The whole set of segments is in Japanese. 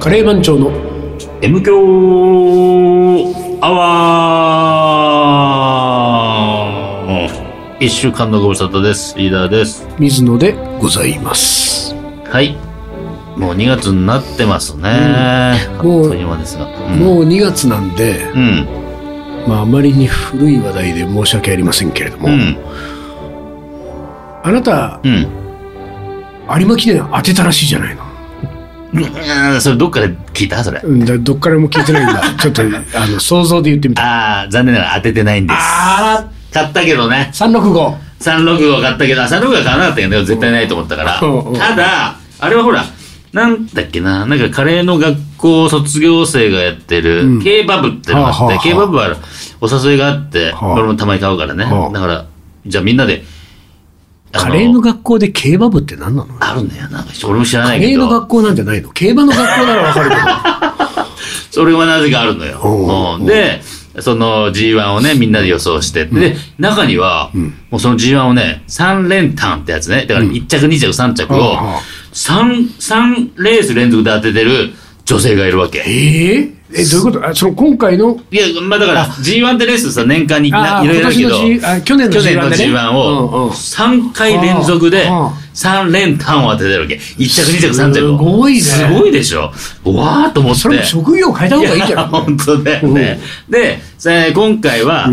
カレー番長の M 強アワー一週間のご無沙汰です。リーダーです。水野でございますはい。もう2月になってますね。もうあっという間ですが。うん、もう2月なんで、うん。まあ、あまりに古い話題で申し訳ありませんけれども、うん。あなたうん。有馬記念当てたらしいじゃないのうん。それどっかで聞いた？それ。うんだどっからも聞いてないんだ。ちょっとあの想像で言ってみた。ああ、残念ながら当ててないんです。あ買ったけどね。365 365買ったけど、あ365は買わなかったけど、絶対ないと思ったから。ただ、あれはほら、なんだっけな、なんかカレーの学校卒業生がやってる、うん。K バブってのがあって、はあはあはあ。K バブはお誘いがあって、はあ。俺もたまに買うからね。はあ。だから、じゃあみんなで、あカレーの学校で競馬部って何なの？あるんだよ。な俺も知らカないけど。レーの学、校なんてないの？競馬の学校ならわかるけど。それはなぜかあるのよ。で、その G1 をね、みんなで予想して。で、中には、もうその G1 をね、3連単ってやつね。だから1着、2着、3着をああ、3、三レース連続で当ててる女性がいるわけ。えええどういうこと？あその今回の？いや、まあだから、G1 ってレースさ、年間にいろいろあるけど、去年の G1 去年のでね。G1 うんうん。を3回連続でああ3連単を当ててるわけ。1着、2着、3着すを。ごいね。すごいでしょ？わーっと思って。それも職業変えた方がいいじゃやん本当だよね。で、えー今回は、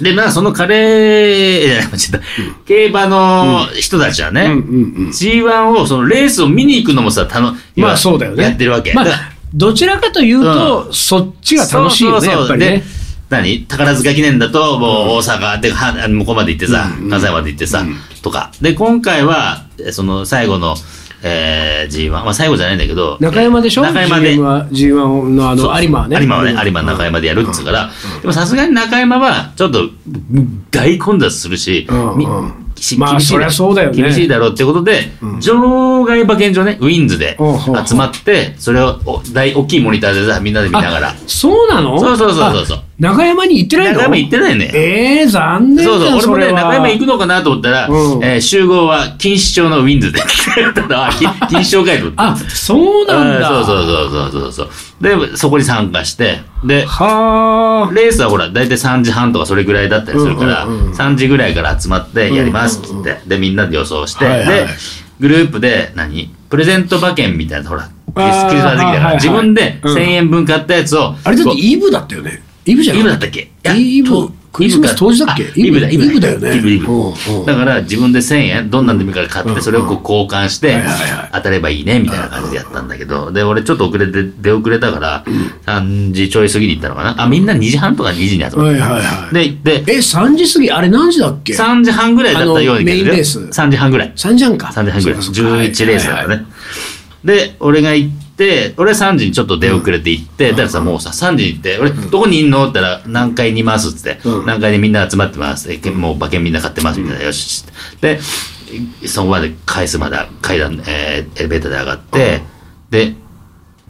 で、まあ、そのカレー、いや間違えた。競馬の人たちはね、うんうんうん。G1 を、そのレースを見に行くのもさ、たの、まあそうだよね。やってるわけ。どちらかというと、そっちが楽しいよねやっぱりね。で何？宝塚記念だと、もう大阪で、は向こうまで行ってさ、関西まで行ってさ、とか。で、今回は、えその最後の、えー、G1、まあ最後じゃないんだけど、中山でしょ？中山で。GM。は G1 のあの有馬はね。有馬はね、有馬中山でやるっつうから、でもさすがに中山は、ちょっと、大混雑するし、うんしまあ厳しいだろう。だよね。厳しいだろうってことで、場外馬券場ね、ウィンズでうんうんう。ん集まって、それをお大大きいモニターでさ、みんなで見ながら。そうなの？そうそうそうそうそう。あ中山に行ってないの？中山行ってないね。ええ残念そうそう、俺もね、中山行くのかなと思ったら、うん。えー集合は錦糸町のウィンズで。錦糸町会と。あそうなんだ。そうそうそうそうそうそう。で、そこに参加して、で、はあ。レースはほら、大体3時半とかそれぐらいだったりするから、うんうんうん3時ぐらいから集まってやりますっつって、で、みんなで予想して、はいはいで、グループで何、プレゼント馬券みたいな、ほら、クリスマス時期だから、はいはい自分でうん。1000円分買ったやつを、あれだってイブだったよね。イブじゃないイブだったっけ？イブとクリスマス当時だっけ？あイブだ、イブだよね。イブ、イブだから自分で1000円、どんなんでもいいから買って、それをこう交換して当たればいいね、みたいな感じでやったんだけど、で、俺ちょっと遅れて、出遅れたから、3時ちょい過ぎに行ったのかな？あ、みんな2時半とか2時に集まっはいはいはい。て。で、で、え3時過ぎあれ何時だっけ？3時半ぐらいだったようにメインレース。3時半ぐらい。3時半か3時半ぐらい。そうかそうか。11レースだからはいね。で、俺が行って、俺は3時にちょっと出遅れて行って、だからさ、もうさ、3時に行って、俺、どこにいんのって言ったら、何階にいますっつって、うん何階でみんな集まってます。えもう馬券みんな買ってます、みたいな。よし。で、そこまで返すまで階段、えーエレベーターで上がって、で、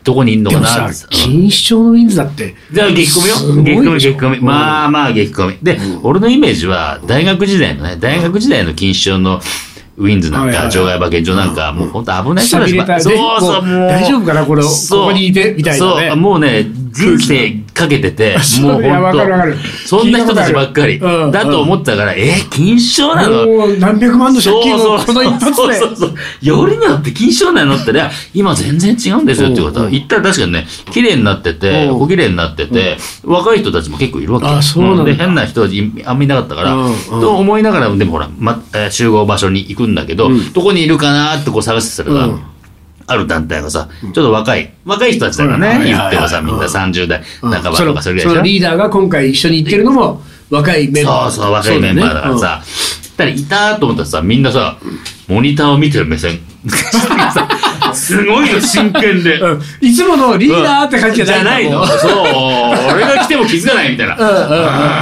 どこにいんのかな？錦糸町のウィンズだってじゃあ激込みよ。激込み、でしょ激込み。まあまあ激込み。で、俺のイメージは、大学時代のね、大学時代の錦糸町のウィンズなんか、場外馬券場なんか、もう本当危ない人たちばサビレターでそうそう、もう。大丈夫かなこれここにいてみたいなね。そう、もうね、人生かけてて、もう本当そんな人たちばっかり。だと思ったから、え、錦糸町なの？もう何百万の借金をこの一発で。そうそうそう。よりによって錦糸町なのってね、今全然違うんですよってことは、言ったら確かにね、綺麗になってて、う。ん小綺麗になってて、若い人たちも結構いるわけ。よあそうなんだ。で、変な人たちあんまいなかったから、と思いながら、でもほら、まえー集合場所に行くんだけど、どこにいるかなってこう探してたら、うんある団体がさ、ちょっと若い、若い人たちだからね、言ってもさ、みんな30代半ばとかそれぐらいでしょリーダーが今回一緒に行ってるのも若いメンバー。そうそう、若いメンバーだからさ。だからいたーと思ったらさ、みんなさ、モニターを見てる目線。さ すごいの、真剣で。うん。いつものリーダーって感じじゃないもうそう、俺が来ても気づかないみたいな。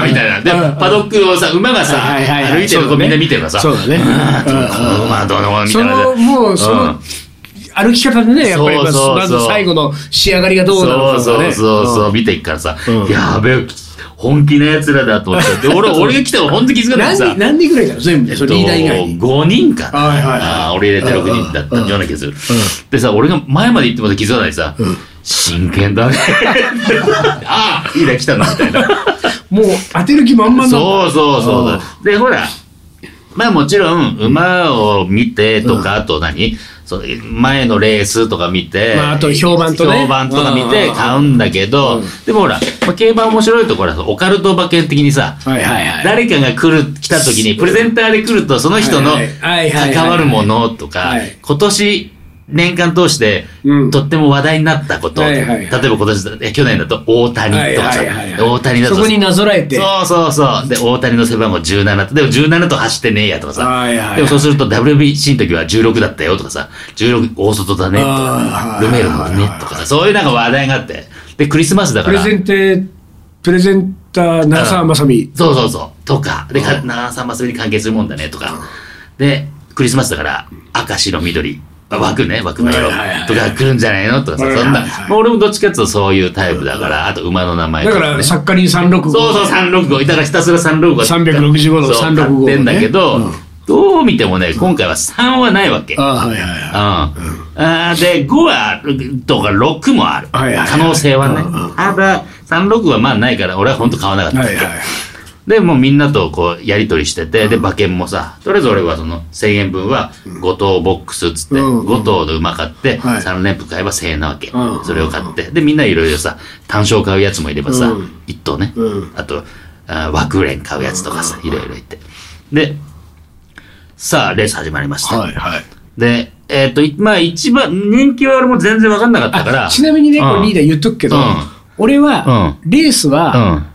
みたいな。で、うんパドックをさ、馬がさ、歩いてるとこみんな見てるからさ、そうだね。うんこの馬どうのみたそいな。のもうそ歩き方でねやっぱりまずそうそうそうまず最後の仕上がりがどうなのかそうとかねそうそうそう、見ていくからさ、うんやべえ、本気の奴らだと思って。で、俺、俺が来たら本当に気づかなくてさ何人、。何人ぐらいだろ全部で、そのリーダー以外に。5人かな。はいはいはい俺入れて6人だったような気がする。でさ、俺が前まで行っても気づかないでさ、真剣だね。ああ、いいね、来たな、みたいな。もう当てる気満々だ。そうそうそう。で、ほら、まあもちろん、馬を見てとか、あと何？その前のレースとか見て、まああと評判とね。評判とか見うんて買うんだけど、でもほら、まあ、競馬面白いところは、オカルト馬券的にさ、はいはいはい。誰かが来る、来た時に、プレゼンターで来ると、その人のはいはいはいはい。関わるものとかはい、今年、年間通してうん、とっても話題になったこと、はい例えば今年だ、え去年だと大谷とかさ大谷だとそこになぞらえて。そうそうそう。で、大谷の背番号17と、でも17と走ってねえやとかさ。でもそうすると WBC の時は16だったよとかさ、16大外だねとか、ルメールもねとかさ、そういうなんか話題があって。で、クリスマスだから。プレゼンテ、プレゼンター、長澤まさみ。そうそうそう。とか、で、か長澤まさみに関係するもんだねとか。で、クリスマスだから、赤、白、緑。あ枠ね、枠の色はいはいはいとか来るんじゃないの？とかさ、はいそんな俺もどっちかっていうとそういうタイプだから、あと馬の名前とかね。だから、作家に365。そうそう、365。だからひたすら365。365のそう365買ってんだけど、うんどう見てもね、今回は3はないわけ。うん。ああ、はいはいはあーで、5は、とか6もある。はいはいはい可能性はね。ただ、36はまあないから、俺は本当買わなかっい。た。はいはい。で、もうみんなとこう、やりとりしてて、で、馬券もさ、とりあえず俺はその、1000円分は、5等ボックスっつって、うん5等の馬買って、はい3連符買えば1000円なわけうん。それを買って。で、みんないろいろさ、単勝買うやつもいればさうん、1等ねうん。あと、あ枠連買うやつとかさ、いろいろいて。で、さあ、レース始まりました。はいはい。で、えっ、と、いまあ一番、人気は俺も全然わかんなかったから。あちなみにね、うんこれリーダー言っとくけどうん、俺は、レースうは、ん。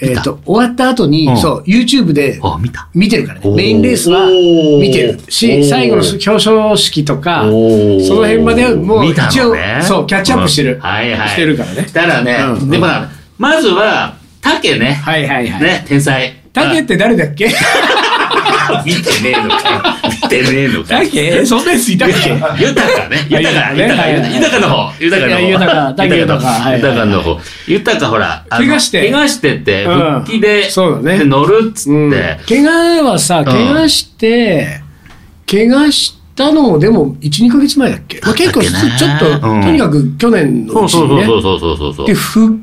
えっと、終わった後にう、んそう、YouTube であ、見た。見てるからね。メインレースは見てるおし、ー最後の表彰式とか、その辺まではもう一応のね、そう、キャッチアップしてる。うんはいはい。してるからね。したらね、うんでもなまずは、竹ね。はいはいはい。ね、天才。竹って誰だっけ？あ見てねえのか。見てねえのか。竹そんなやついたっけ？豊かね。あ豊か、豊かね豊か、の方。豊かの方。豊か竹豊かはい豊かの方。豊かほら、怪我して。怪我してって、うん。復帰で、そうだね。で乗るっつうん。って、怪我はさ、怪我して、怪我したのもでも1、2ヶ月前だっけ、まあ、結構ちょっと、うん。とにかく去年のうちにね。そうそうそうそうそうで、。復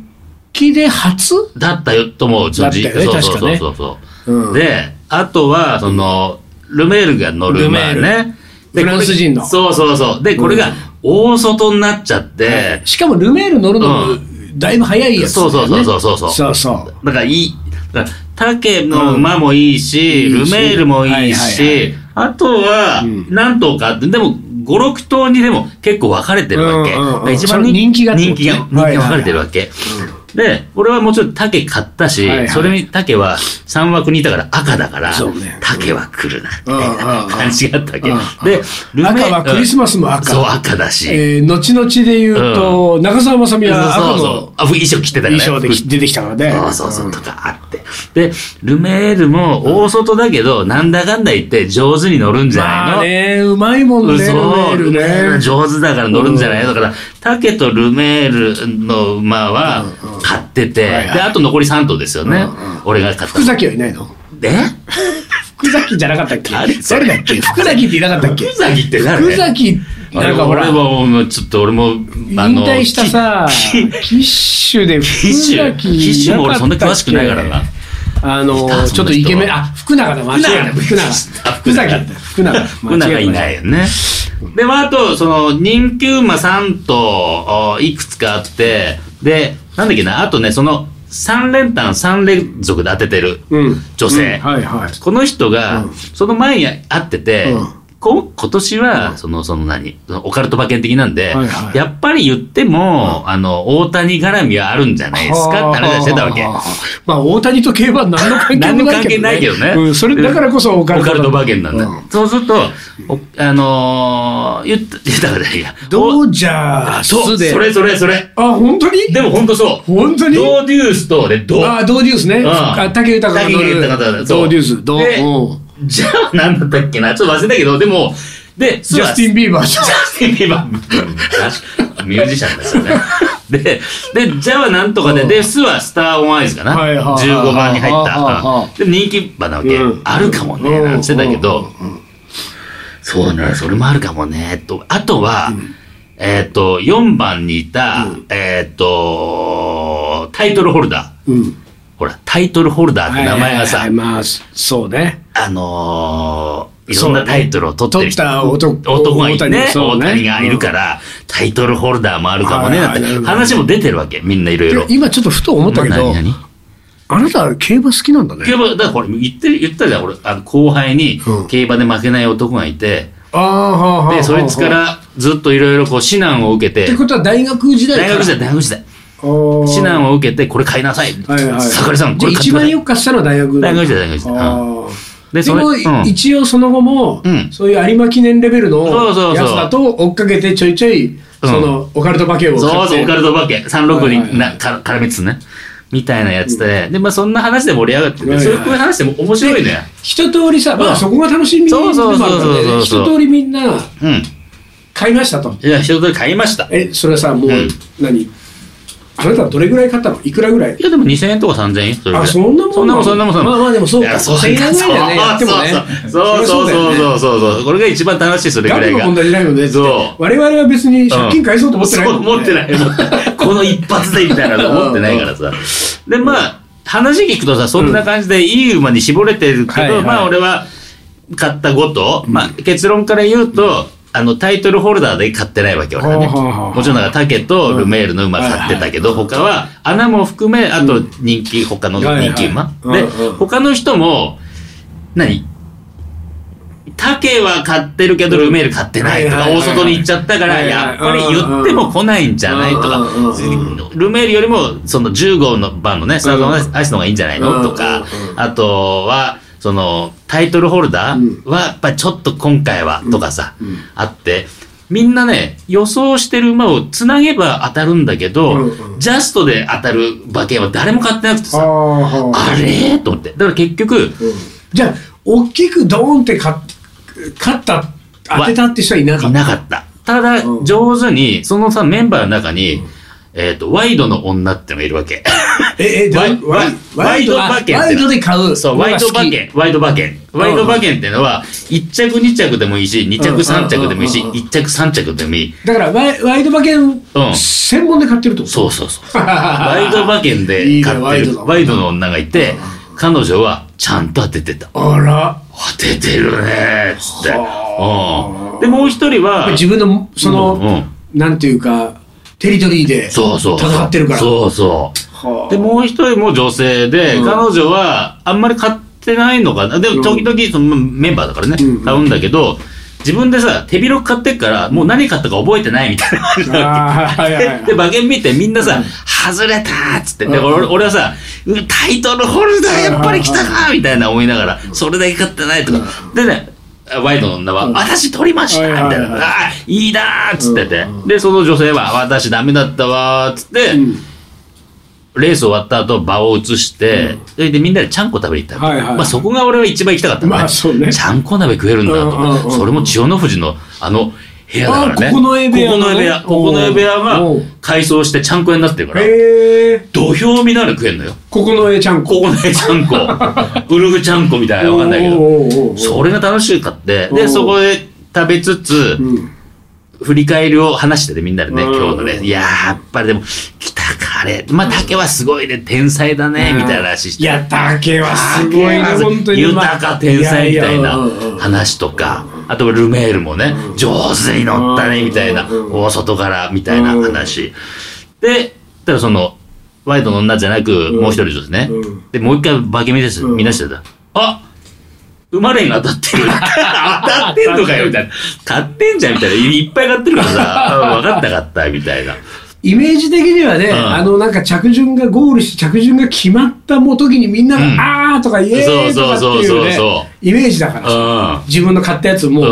帰で初？だったよと思う、だったよね確かね。そうそうそう。うん。で、あとは、その、ルメールが乗る馬ね。でフランス人の。そうそうそう。で、これが大外になっちゃって、しかもルメール乗るのもうだいぶ早いやつそうそうそうそうそう。そうそう。だからいい、だから竹の馬もいいし、うんルメールもいいし、あとはうん、何頭かあって、でも、5、6頭にでも結構分かれてるわけ。一そ番の人気が人気が、人気が分かれてるわけ。で、俺はもちろん竹買ったし、はいはい。それに竹は3枠にいたから赤だから、ね。竹は来るな、みうんたいな感じがあったわけ。うんで、ルメ赤はクリスマスも赤。そう、赤だし。えー、後々で言うと、中澤まさみは赤そうそう。のあ、衣装着てたからね。衣装でき出てきたからね。そうそうそう、とかあって。で、ルメールも大外だけど、なんだかんだ言って上手に乗るんじゃないの、まあね、うまいもんね、そう、ールルメールね。上手だから乗るんじゃないの？だから、竹とルメールの馬は買ってて、はいはいで、あと残り3頭ですよね。うんうん俺が買った福。崎はいないの？で福崎じゃなかったっけ？誰？それ誰だっけ？福崎っていなかったっけ？福崎って誰？福崎、なんかほら、あれはもう、ちょっと俺も、引退したさ、キッシュで福キッシュ、キッ崎シュも俺そんな詳しくないからなな。あのいたそんな人ちょっとイケメン、あ、福永だ、間違えた。福永。あ福崎だった。福永。福永いないよね。で、まあ、あと、その、人気馬3頭、おいくつかあって、で、なんだっけな、あとね、その、3連単3連続で当ててるうん。女性。うんはいはい。この人が、うんその前に会ってて、うんこ今年は、その、その何、オカルト馬券的なんで、はいはいやっぱり言っても、あの、大谷絡みはあるんじゃないですか？って話はしてたわけ。まあ、大谷と競馬は何の関係何の関係もないけどね。ないけどね。うん、それだからこそオカルト。オカルト馬券なんだ。うんそうすると、おあのー、言った、言ったからいいや。ドジャーそう、スで。それそれそれ。あ、本当に？でも本当そう。本当に？ドーデュースと、で、ドあ、ドーデュースね。うんあ竹豊が。竹豊がドーデュース。ドでー。うんじゃあ、なんだったっけな？ちょっと忘れたけど、でも、で、ジャスティン・ビーバーじゃん。ジャスティン・ビーバー。ミュージシャンですよね。で、で、ジャはなんとかで、で、スはスター・オン・アイズかな？はいはいはい15番に入った。で、人気馬なわけ。うん。あるかもね、なんて言ってたけど、そうね、それもあるかもね、と。あとは、えっと、4番にいた、えっと、タイトルホルダー。うんほら、タイトルホルダーって名前がはいはいさはい、まあそうね。あのー、いろんなタイトルを取ってる人取った男男がいてね、大大谷がいるから、タイトルホルダーもあるかもね、なるほど話も出てるわけ、みんないろいろ。で。今ちょっとふと思ったけど、あなた競馬好きなんだね。競馬、だからこれ言ってる、言ったじゃん、俺、あの後輩にうん。競馬で負けない男がいて、ああはあで、そいつからずっといろいろこう指南を受けて。って、ことは大学時代大学時代、大学時代、指指南を受けて、これ買いなさい。はいはい。盛りさん、こじゃあ一れ買ってください。番よく買ってたのは大学大学時代、大学時代。で、でも、それ、うん。一応その後も、うん。そういう有馬記念レベルのやつだと追っかけてちょいちょい、そのオカルト馬券をそうそう、オカルト化け、36はいはいになか絡めつつね。みたいなやつで、で、まあそんな話で盛り上がってて、そういう話でも面白いね。一通りさ、まうん。あそこが楽しみでもあるからそうそうそうそうねそう。一通りみんなうん。買いましたと。じゃあ、一通り買いました。え、それはさ、もう、うん。何？あなたはどれぐらい買ったの？いくらぐらい？いや、でも2000円とか3000円それあ、そんなもんそんなもん、そんなもん、そんなもん。まあまあでもそうか、いやそう5000円ぐらいだよね、やってもね。そうそうそうそうそうそうそう。これが一番楽しい、それぐらいが。問題じゃないので、そう我々は別に借金返そうと思ってないそう、思ってない。この一発でみたいなの思ってないからさ。で、まあ、話聞くとさ、そんな感じでいい馬に絞れてるけど、はいはいまあ俺は買った5と、まあ結論から言うと、あのタイトルホルダーで買ってないわけ俺はね。もちろんだから竹とルメールの馬買ってたけど、他は穴も含め、あと人気、他の人気馬。で他の人も、何？竹は買ってるけど、ルメール買ってないとか、大外に行っちゃったから、やっぱり言っても来ないんじゃないとか。ルメールよりも、その10号の番のね、スタートのアイスの方がいいんじゃないの？とかあとは、その、タイトルホルダーは、やっぱりちょっと今回は、とかさ、あって、みんなね、予想してる馬をつなげば当たるんだけど、うんうんジャストで当たる馬券は誰も買ってなくてさ、あれと思って。だから結局、うんじゃあ、大きくドーンって勝った、当てたって人はいなかいった。なかった。ただ、うん上手に、そのさ、メンバーの中に、えっ、と、ワイドの女ってのがいるわけ。え、え、ワイワイワイドあ馬券ってワイドで買う。そう、ワイド馬券。ワイド馬券。ワイド馬券っていうのは、1着2着でもいいし、2着3着でもいいし、うんうんうんうん1着3着でもいい。だからワイ、ワイド馬券うん専門で買ってるってこと？そうそうそう。ワイド馬券でいいね買ってるワイドのワイドの女がいて、彼女はちゃんと当ててた。あら。当ててるねつって。はうん。で、もう一人は、自分の、その、うんうんなんていうか、テリトリーでそうそう。戦ってるから。そうそう。はあで、もう一人も女性で、うん。彼女はあんまり買ってないのかな。でも、時々そのメンバーだからね、うん買うんだけど、自分でさ、手広く買ってっから、もう何買ったか覚えてないみたいな。感じなで、馬券見てみんなさ、外れたーっつって。で、うん。俺俺はさ、うタイトルホルダーやっぱり来たかみたいな思いながら、それだけ買ってないとか。でね、ワイドの女は、うん。私取りましたみたいな。ああ、いいなーっつってて。うん。で、その女性は、私ダメだったわーっつって、うんレース終わった後、場を移して、それでみんなでちゃんこ食べに行ったはいはいまあそこが俺は一番行きたかったのね。まあそうねちゃんこ鍋食えるんだと、それも千代の富士のあの部屋だからね。あここの絵部屋ここの部屋。ここの絵部屋が改装してちゃんこ屋になってるから。土俵見ながら食えんのよ。ここの絵ちゃんこ。ここの絵ちゃんこ。ウルグちゃんこみたいなわかんないけど。それが楽しかって、で、そこで食べつつ、うん振り返りを話しててみんなでね、うん今日のね。いやー、やっぱりでも、あれ。まあ、竹はすごいね、天才だね、みたいな話して。いや、竹はすごいね、本当に。豊か天才みたいな話とか、あとはルメールもね、上手に乗ったね、みたいな、うん大外から、みたいな話。で、ただその、ワイドの女じゃなく、んもう一人ですねうん。で、もう一回化け見です、うん見出してた？あ馬連が当たってる。当たってんのかよ、みたいな。買ってんじゃん、みたいな。いっぱい買ってるからさ、あ 分かった買った、みたいな。イメージ的にはね、ん。あの、なんか着順がゴールして、着順が決まったもう時にみんなが、うん。あーとかイエーイとかっていうね、イメージだから。自分の買ったやつをもう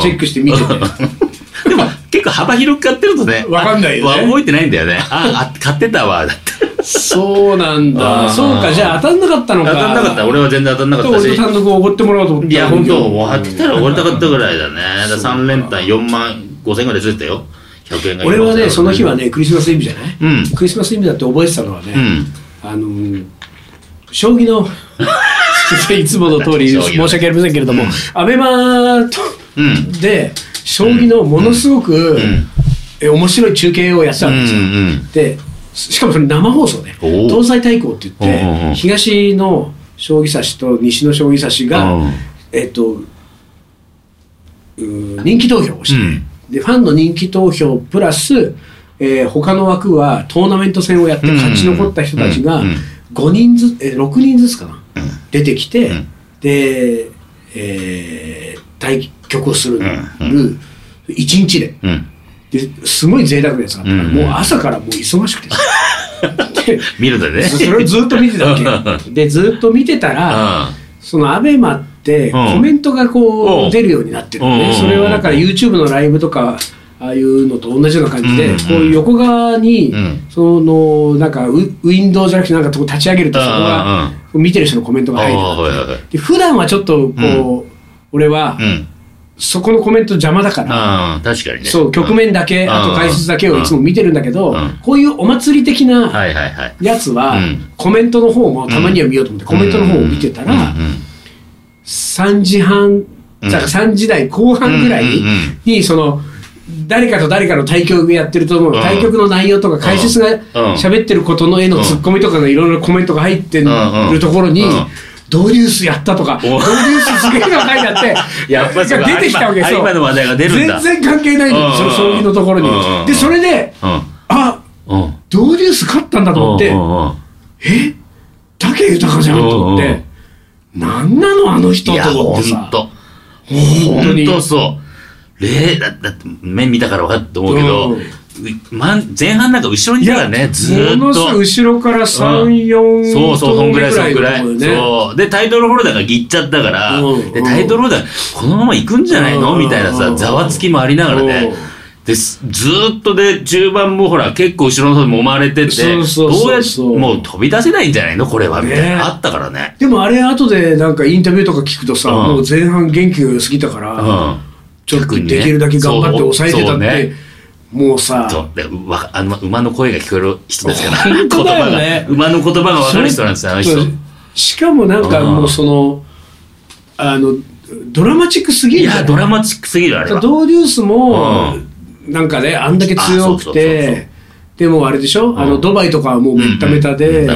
チェックして見てて。でも、結構幅広く買ってるとね。わかんないよね。あ覚えてないんだよね。あ、あ買ってたわ、だって。そうなんだ。そうか。じゃあ当たんなかったのか。当たんなかった。俺は全然当たんなかったし。俺と単独をおごってもらおうと思っていや本当当てたら終わりたかったぐらいだね。だ3連単4万5千ぐらいずれたよ。100円が俺はねその日はねねクリスマスイブじゃない、うん。クリスマスイブだって覚えてたのはね、うん。あのー 将棋の。いつもの通り申し訳ありませんけれども、アベマで将棋のものすごく、ん。え面白い中継をやってたんですよ、うんうんでしかもそれ生放送でおー東西対抗って言って、東の将棋指しと西の将棋指しが、うん。えっと人気投票をして、うんでファンの人気投票プラス、えー他の枠はトーナメント戦をやってうん。勝ち残った人たちがうん。うん。5人ずつ、えー6人ずつかな、出てきて、うん。で、えー対局をする、ん。1日で。うん。ですごい贅沢なやつがあったから、うん。もう朝からもう忙しくて 見るんだね。それをずっと見てたわけ。でずっと見てたら、そのアベマっコメントがこうんう出るようになってるそれはだから YouTube のライブとかああいうのと同じような感じで、うん。こういう横側に、うん。そのなんかウウィンドウじゃなくてなんかこう立ち上げるとそこが見てる人のコメントが入るで普段はちょっとこう、俺はうん。そこのコメント邪魔だから、確かにね。そう局面だけ、うん。あと解説だけをいつも見てるんだけど、うん。こういうお祭り的なやつは、うん。コメントの方もたまには見ようと思って、コメントの方を見てたら、うんうん3時半、うん。じゃあ3時台後半ぐらいに、その、誰かと誰かの対局やってると思う、うん。対局の内容とか解説がうん。喋ってることの絵のツッコミとかのいろいろコメントが入ってるところにドリュースやったとか、お。ドリュースすげえの書いてあって、やっぱ出てきたわけ有馬有馬の話題が出るんだ。全然関係ないのうん。その将棋のところに。で、それで、うん。あうん。ドリュース勝ったんだと思ってえ？武豊じゃんと思って、なんなのあの人いや、と思ってさ。と。本当にほんとそう。例だだって、目見たから分かったと思うけど、うんうまん前半なんか後ろにいたからね、ずーっと。ものすごい後ろから3、4そうそう、そんぐらい、そんぐらい。ぐらいのところでね。そう。で、タイトルホルダーがぎっちゃったから、うんで、タイトルホルダー、このまま行くんじゃないのうんみたいなさ、ざわつきもありながらね。ですずーっとで、中盤もほら、結構後ろの方に揉まれてて、どうやって、もう飛び出せないんじゃないの？これは、みたいね。な。あったからね。でもあれ後でなんかインタビューとか聞くとさ、うん。もう前半元気が良すぎたから、うん。ちょっとできるだけ頑張って抑えてたって、もうさ、そう。でわあの馬の声が聞こえる人ですから、ね。言葉が馬の言葉が分かる人なんですよ、あの人。しかもなんかうん。もうその、あの、ドラマチックすぎるい？や、ドラマチックすぎる、あれは。ドーデュースもう、なんかね、あんだけ強くて、でもあれでしょ、あの、ドバイとかはもうめっためたで。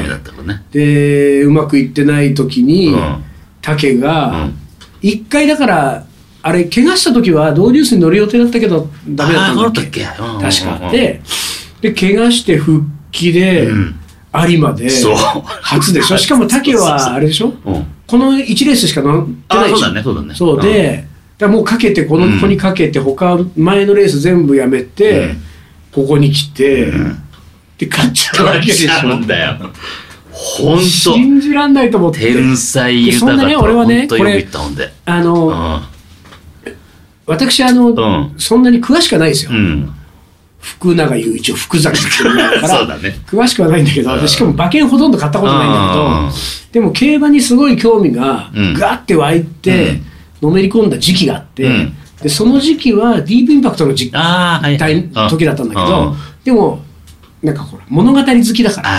で、うまくいってない時にうん、竹うがん、一回だから、あれ、怪我した時はドーデュースに乗る予定だったけど、ダメだったんだっけ？確か。で、で、怪我して復帰でうん、有馬で。初でしょ？しかも竹は、あれでしょ？うん。この1レースしか乗ってないでしょそうだね、そうだね。そう。で、だもうかけて、このうん子にかけて、他、前のレース全部やめて、うんここに来て、んで、勝っちゃうわけでしちゃうょん。だよ。ほんと。信じらんないと思って。天才豊かそんなねと俺はねほんとよく言ったもんで。あうの、ん。私、あの、うんそんなに詳しくはないですよ。うん。福永雄一を福崎って言うから、詳しくはないんだけど、しかも馬券ほとんど買ったことないんだけど、うんでも競馬にすごい興味がうんガーって湧いて、のめり込んだ時期があって、うん。でその時期はディープインパクトの時ああ、はい。時だったんだけど、うん。でも、なんかほら、物語好きだから、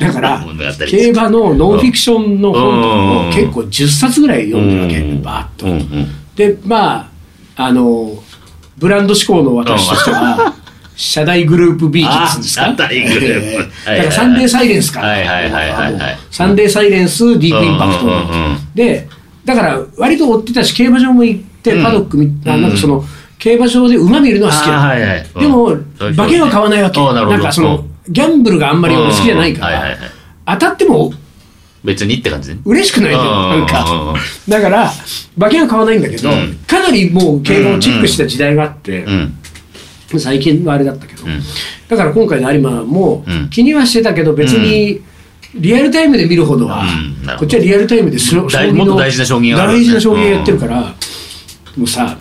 だから 競馬のノンフィクションの本とかうん。を結構10冊ぐらい読んでるわけ、うん。バーッと。で、まあ、あの、ブランド志向の私としては、社大グループ B って言うんですか？あ社大グループ。だからサンデーサイレンスかサンデーサイレンス、ディープインパクト。で、だから割と追ってたし、競馬場も行って、うん。パドック見、あうん。なんかその、競馬場で馬見るのは好きだ。はいはい。でも、うん。馬券は買わないわけ。なんかその、ギャンブルがあんまり俺好きじゃないから。うんはいはいはい、当たっても別にって感じね。嬉しくないなんか。うん。うん。だから、馬券は買わないんだけどうん、かなりもう競馬をチェックした時代があってう、ん。最近はあれだったけど。うん。だから今回の有馬もうん。気にはしてたけど、別に、リアルタイムで見るほどはうんこっちはリアルタイムで将棋のもっと大事な将棋がね。大事な将棋やってるから、もうさ、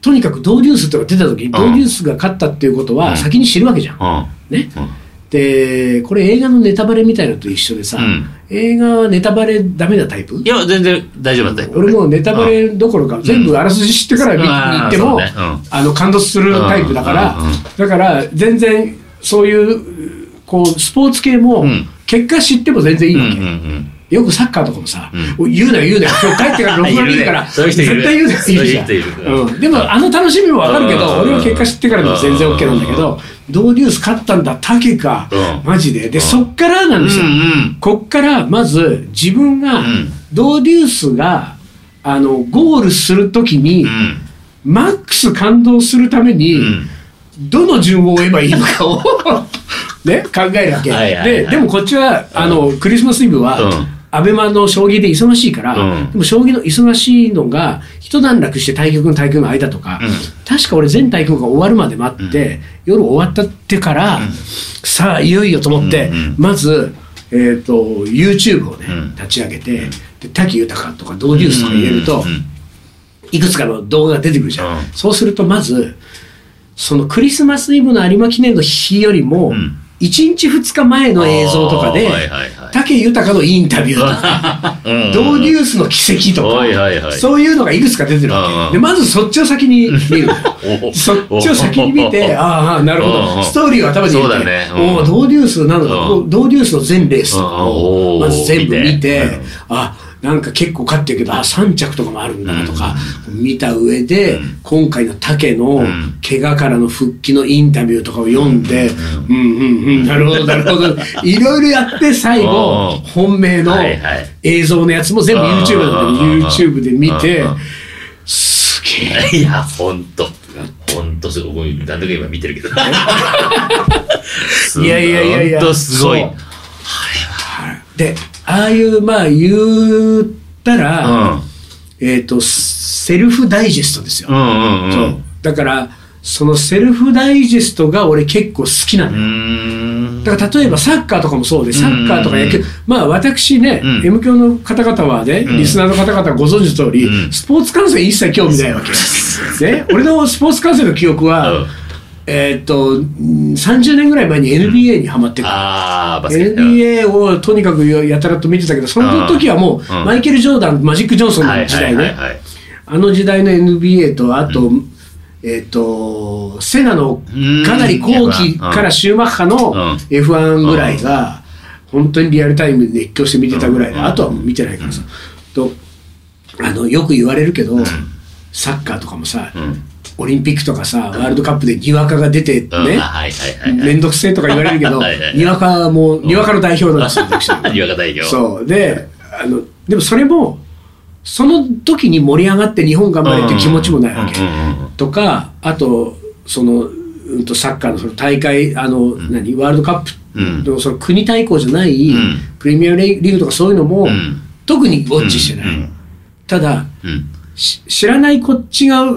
とにかくドーデュースとか出た時に、ドーデュースが勝ったっていうことは先に知るわけじゃん。うん。ね。うん。でこれ映画のネタバレみたいなのと一緒でさ、うん。映画はネタバレダメなタイプ？いや、全然大丈夫だった。よ。俺もうネタバレどころか全部あらすじ知ってから見に行っても、ね。うん。あの感動するタイプだから、うん。うん。うん。だから全然そういうこうスポーツ系もうん結果知っても全然いいうんうんわけ、うん。よくサッカーとかもさ、う言うなよ言うなよ。今日帰ってから録画見るから。絶対言うなよ。言うじゃん。そうん、でもあの楽しみもわかるけど、うん。俺は結果知ってからでも全然 OK なんだけど、ドーデュース勝ったんだ？竹か、うん。マジで。で、そっからなんですよ、うんうん。こっからまず自分が、うん。ドーデュースがあのゴールするときに、うん。マックス感動するために、うん。どの順を追えばいいのかをね、考えるわけ、ででもこっちはあのクリスマスイブは、うん。アベマの将棋で忙しいから、うん。でも将棋の忙しいのが一段落して対局の対局の間とか、うん。確か俺全対局が終わるまで待って、夜終わったってから、さあいよいよと思って、うんうん。まず、えー、と YouTube をね、うん。立ち上げてで滝豊とかドーデュースとか入れると、うんうん。いくつかの動画が出てくるじゃん、うん。そうするとまずそのクリスマスイブの有馬記念の日よりも、うん1日2日前の映像とかで、はいはいはい。武豊のインタビューとか、うん。ドーデュースの奇跡とか、はいはいはい。そういうのがいくつか出てるわけ。うんで、まずそっちを先に見る。お そっちを先に見て、ああ、なるほど。んストーリーは頭に入れて、そうだね。ドーデュースなのだ、うん。ドーデュースの全レースとかうん。を、まず全部見見て。あなんか結構勝ってるけど、あ3着とかもあるんだなとか、見た上で、今回の竹のん怪我からの復帰のインタビューとかを読んで、うんうんうん、なるほど、なるほど。いろいろやって、最後、うん本命の映像のやつも全部 YouTube なんで、うん YouTube で見てうん、すげえ。いや、ほんと。ほんとすごい。か今見てるけど。いやいやいやいや。ほんとすごい。で、ああいう、まあ、言ったら、えっ、と、セルフダイジェストですよ。うんうんうん。そう。だから、そのセルフダイジェストが俺結構好きなのうよ。ーん。だから例えばサッカーとかもそうで、サッカーとか野球うん、まあ私ね、うん M 教の方々はね、んリスナーの方々はご存知の通り、うんスポーツ観戦一切興味ないわけ。ね、俺のスポーツ観戦の記憶は、うんえーっと、うん30年ぐらい前に NBA にハマってた。あー、バスケ。NBA をとにかくやたらと見てたけど、その時はもう、うん。マイケル・ジョーダン、マジック・ジョンソンはいの時代ね。あの時代の NBA と、あと、えっ、と、セナのうん。かなり後期からシューマッハのうん。F1 ぐらいが、本当にリアルタイムで熱狂して見てたぐらいで、うん。あとはもう見てないからさ。と、あの、よく言われるけど、サッカーとかもさ、うん。オリンピックとかさ、ワールドカップでにわかが出てね。めんどくせえとか言われるけどにわかも、にわかの代表なんですよ、私。にわか代表。そう。で、あの、でもそれも、その時に盛り上がって日本頑張れって気持ちもないわけ。とか、あと、その、うんとサッカーのその大会、あの、何、ワールドカップうん。のその国対抗じゃない、ん。プレミアリーグとかそういうのも、ん。特にウォッチしてない。うん。ただ、知らないこっちがき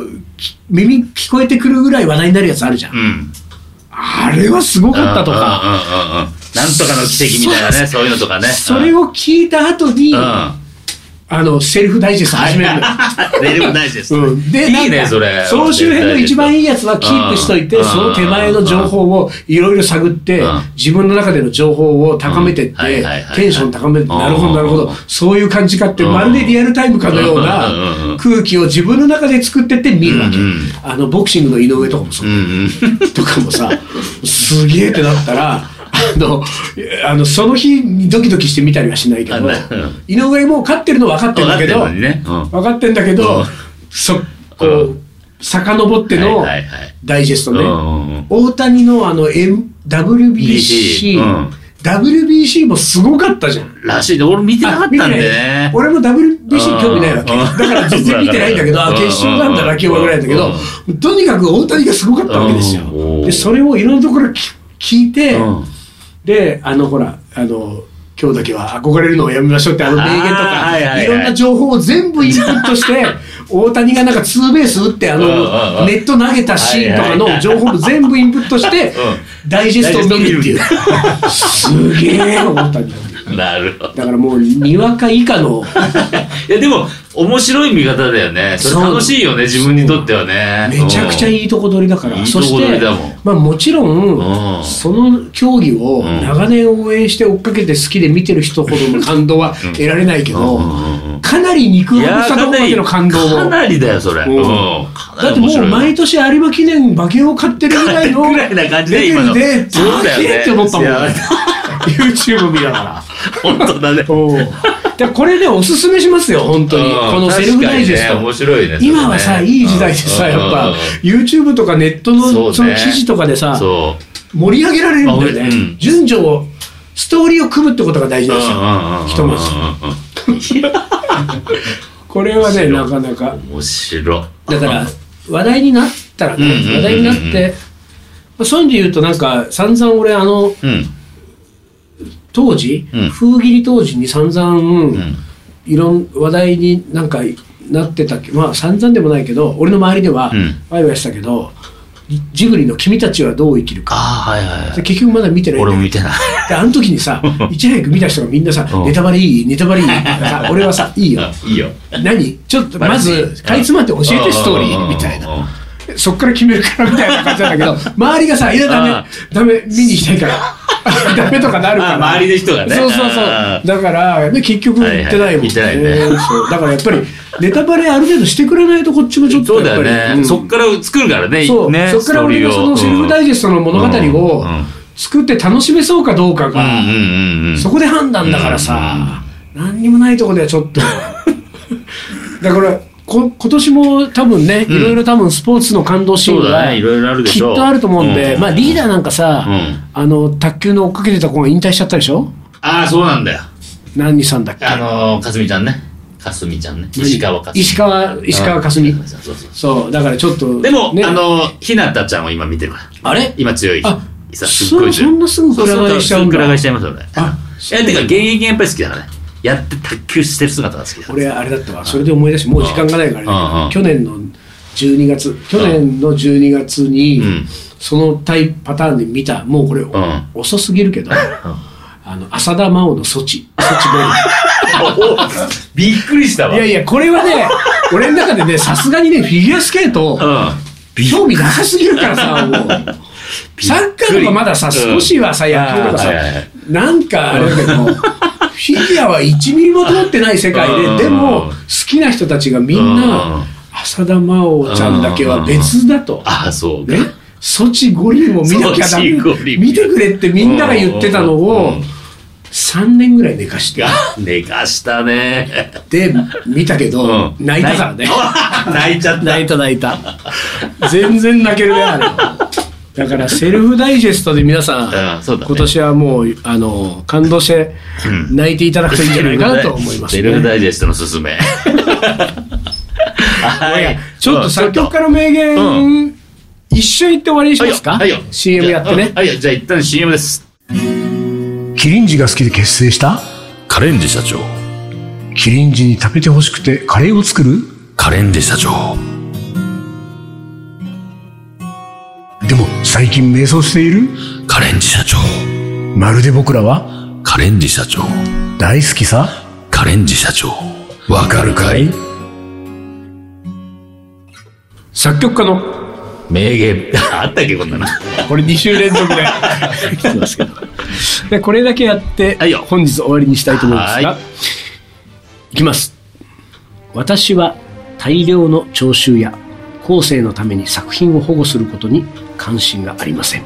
耳聞こえてくるぐらい話題になるやつあるじゃん。うん。あれはすごかったとか、うんうんうんうん。なんとかの奇跡みたいなね、そういうのとかね。それを聞いた後に、うん。あの、セルフダイジェスト始める。のよ。レベル大事です。うん、で、いいね、それ。総集編の一番いいやつはキープしといて、うん。その手前の情報をいろいろ探ってうん、自分の中での情報を高めてってテンション高めて、うん。なるほど、なるほど、そういう感じかって、うん。まるでリアルタイムかのようなうん。空気を自分の中で作ってって見るわけ。あの、ボクシングの井上とかもそう。とかもさ、すげえってなったら、あの、あの、その日にドキドキして見たりはしないけど井上もう勝ってるの分かってるんだけど、分かってん。だけど、うん。そ、こうう、遡ってのダイジェストね。大谷のあの、M、WBC、WBC もすごかったじゃん。らしいね。俺見てなかったんでね。俺も WBC 興味ないわけ。うん。だから全然見てないんだけど、あ、決勝なんだな、今日はぐらいだけど、とにかく大谷がすごかったわけですよ。うん。で、それをいろんなところ聞聞いて、うんで、あの、ほら、あの、今日だけは憧れるのをやめましょうってあの名言とか、はいはいはい。いろんな情報を全部インプットして、大谷がなんかツーベース打って、あうんうんうの、ん。ネット投げたシーンとかの情報も全部インプットして、ダイジェストを見るっていう。すげえ大谷。だ なるほど。だからもう、にわか以下の、いや、でも、面白い見方だよね。それ楽しいよね、自分にとってはね。めちゃくちゃいいとこ取りだから、いいとこそして取りだもん、まあ、もちろうんん、その競技をん長年応援して追っかけて好きで見てる人ほどの感動は得られないけど、かなり肉薄したところまでの感動を。かなりだよ、それ。だってもう。毎年有馬記念馬券を買ってるぐらいのレベルで、そうだよね高えって思ったもん。YouTube 見ながら。本当だね。うんでこれでおすすめしますよ、本当に。うんこのセルフダイジェスト。ね面白いね。今はさ、いい時代でさ、やっぱ、YouTube とかネットのその記事とかでさ。盛り上げられるんだよね。順序を、ストーリーを組むってことが大事ですよ。ひとまず。これはね、なかなか。面白い。だから、話題になったらね話題になって、まあそういう意味で言うと、なんか、散々俺、あの、うん。当時、うん。封切り当時に散々、うん。いろん話題になんかなってたけまあ散々でもないけど俺の周りではうん。ワイワイしたけど、ジブリの「君たちはどう生きるか。はいはい」はい。で結局まだ見てない。俺も見てない。であの時にさ いち早く見た人がみんなさ「うん。ネタバレいい？ネタバレいい」さ俺はさ「いいよ。いいよ。何？ちょっとまずかいつまんで教えてストーリー」みたいな。な。そっから決めるからみたいな感じなんだけど、周りがさ、いや、ダメあ、ダメ、見に行きたいから。ダメとかなるから。あ周りの人がねそうそうそうあ。だから、ね、結局行ってないもんはいはい行ってないねそうだからやっぱり、ネタバレある程度してくれないと、こっちもちょっそうだとやっぱり。よね。そっから作るからね。そう、ねそっから俺がそのセルフダイジェストの物語をうんうん作って楽しめそうかどうかが、うんうんうんうん。そこで判断だからさ、何にもないとこではちょっと。だから、こ今年も多分ね、いろいろ多分スポーツの感動シーンがねいろいろあるできっしょうとあると思うんで、うんまあリーダーなんかさ、うんあの、卓球の追っかけてた子が引退しちゃったでしょ？ああ、そうなんだよ。何さんだっけ？あのー、かすみちゃんね。かすみちゃんね。石川かすみ。石川、石川佳純。そうそうそうそう、だからちょっと。でも、ねあのー、ひなたちゃんを今見てるから。あれ？今強い。あさすっごいそそんなすぐくら替えしちゃうんだしちゃいますよね。あ、いや、てか、現役がやっぱり好きだからね。やって卓球してる姿が好きだ。俺あれだったわ。それで思い出してもう時間がないからね。去年の12月去年の12月に、うん。そのタイプパターンで見た。もうこれ、ん。遅すぎるけど、あの浅田真央のソチ。ソチボー びっくりしたわ。ルいやいやこれはね俺の中でねさすがにねフィギュアスケート、うん。興味なさすぎるからさもう。サッカーとかまださうん。少しはさ、野球とかさ、はいはいはい。なんかあれだけどフィギュアは1ミリも通ってない世界うん。ででも好きな人たちがみんうん。な浅田真央ちゃんだけは別だと。ああ、そうか。ね、ソチ五輪を見なきゃダメ。見てくれってみんなが言ってたのをん。3年ぐらい寝かして。が寝かしたね。で見たけどうん。泣いたからね。泣いちゃった。泣いた泣いた。全然泣けるねあれだからセルフダイジェストで皆さん、うんそうだね今年はもうあの感動して泣いていただくといいんじゃないかなと思いますセルフね。ダイジェストのすすめ。はいやちょっと作曲家のの名う言、一瞬言って終わりにしますか、はいよ。CM やってねじゃあ。はいよ、じゃあ一旦 CM です。キリンジが好きで結成した？カレンジ社長。キリンジに食べてほしくてカレーを作る？カレンジ社長。最近迷走している？カレンジ社長。まるで僕らは？カレンジ社長。大好きさ？カレンジ社長。わかるかい？作曲家の？名言。あったっけ、こんなの。これ2週連続で。来てますけど。でこれだけやってはいよ。本日終わりにしたいと思うんですが。はいきます。私は大量の聴衆や後世のために作品を保護することに関心がありません、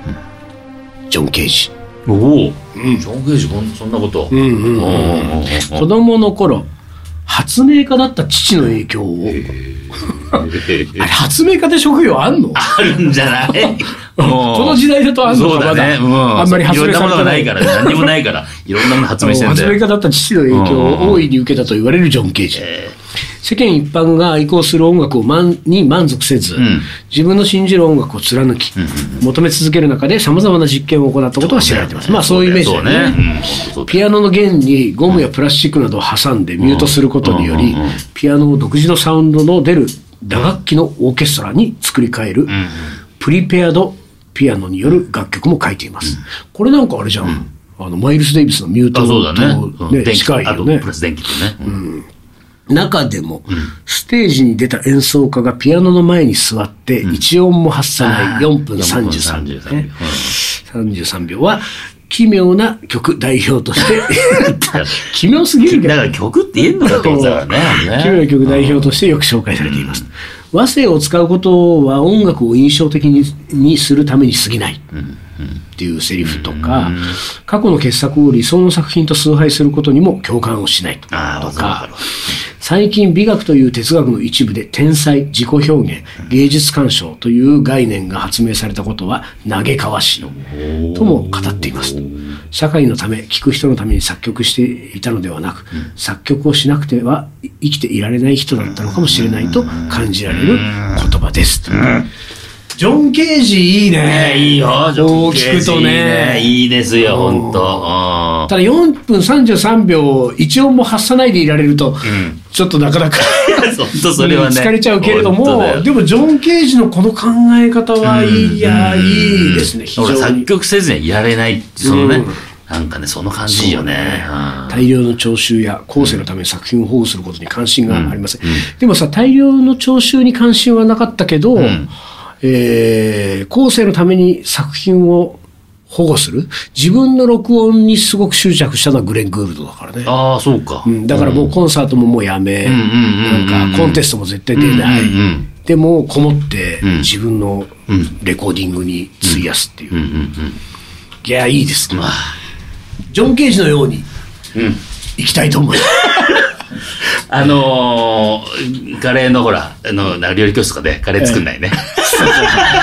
ジョン・ケージ。おお。ジョン・ゲージ、こんそんなこと。うんうんうん。うん子供の頃発明家だった父の影響を。あれ発明家って職業あんの？あるんじゃない？この時代だとあんのかね。まだ。うん。あんまり発明されてない。がないから、何にもないから、いろんなもの発明してん発だよ。明家だった父の影響を大いに受けたと言われるジョン・ケージ。え世間一般が愛好する音楽を満に満足せず、ん自分の信じる音楽を貫き、求め続ける中で様々な実験を行ったことが知られています。まあそういうイメージだよね。ね。うんピアノの弦にゴムやプラスチックなどを挟んでミュートすることによりうんうんうん、ピアノを独自のサウンドの出る打楽器のオーケストラに作り変える、プリペアドピアノによる楽曲も書いています。これなんかあれじゃん。あの、マイルス・デイビスのミュート。とね、うん電気あと、近いよねプ。ラス電気とね。うん中でも、ステージに出た演奏家がピアノの前に座って、一音も発さない4分33秒、33ね。33秒。は、奇妙な曲代表として、奇妙すぎるけど。だから曲って言えんのかってことだからね。奇妙な曲代表としてよく紹介されています。和声を使うことは音楽を印象的ににするために過ぎない。っていうセリフとか、過去の傑作を理想の作品と崇拝することにも共感をしないとああ、わとか。最近美学という哲学の一部で天才、自己表現、芸術鑑賞という概念が発明されたことは嘆かわしいとも語っています。社会のため、聴く人のために作曲していたのではなく、作曲をしなくては生きていられない人だったのかもしれないと感じられる言葉です。ジョン・ケージいいね。いいよ、ジョンこう聞くとね。いいですよ、本当。ただ4分33秒、一音も発さないでいられると、ちょっとなかなか。疲れちゃうけれども、でもジョン・ケージのこの考え方はいや、いいですね、非常に。作曲せずにやれない、そのねうん、なんかね、その感じよね。うん。大量の聴衆や後世のために作品を保護することに関心がありません。でもさ、大量の聴衆に関心はなかったけど、えー後世のために作品を保護する自分の録音にすごく執着したのはグレン・グールドだからね。ああ、そうか。うんだからもうコンサートももうやめ、なんかコンテストも絶対出ない。でもこもってん自分のレコーディングに費やすっていう。うんうんうん。いや、いいですね。まあ、ジョン・ケージのようにうん。行きたいと思います。あのー、カレーのほら、あの、料理教室とかでカレー作んないね。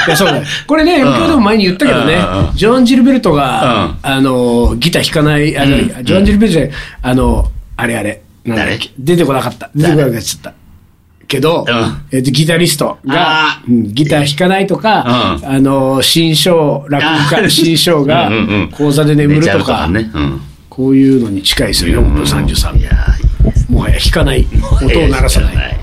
いやそうだよこれね、うん。M 響でも前に言ったけどねジョアン・ジルベルトが、うん。あの、ギター弾かない、あの、うん。ジョアン・ジルベルトじゃないあの、あれあれ、出てこなかった。出てこなくなった。けど、うん。えっと、ギタリストがギター弾かないとか、うん。あの、新章、落語家、あー。新章が講座で眠るとか。こういうのに近いですよ、4分33いやーいいですもはや弾かない、音を鳴らさない。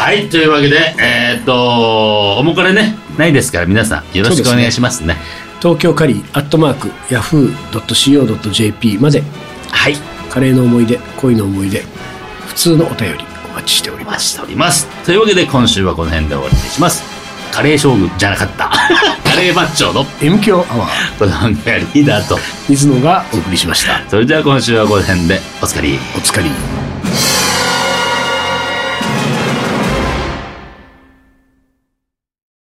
はい、というわけで、えーっと、おもかれね、ないですから、皆さん、よろしくお願いしますね。東京カリー、アットマーク、yahoo.co.jp まで、はい、カレーの思い出、恋の思い出、普通のお便りお待ちしております。しております。というわけで、今週はこの辺で終わりにします。カレー将軍じゃなかった。カレーマッチョの M 強アワー、この番組はリーダーと、水野がお送りしました。それでは今週はこの辺で、おつかり。お疲れ。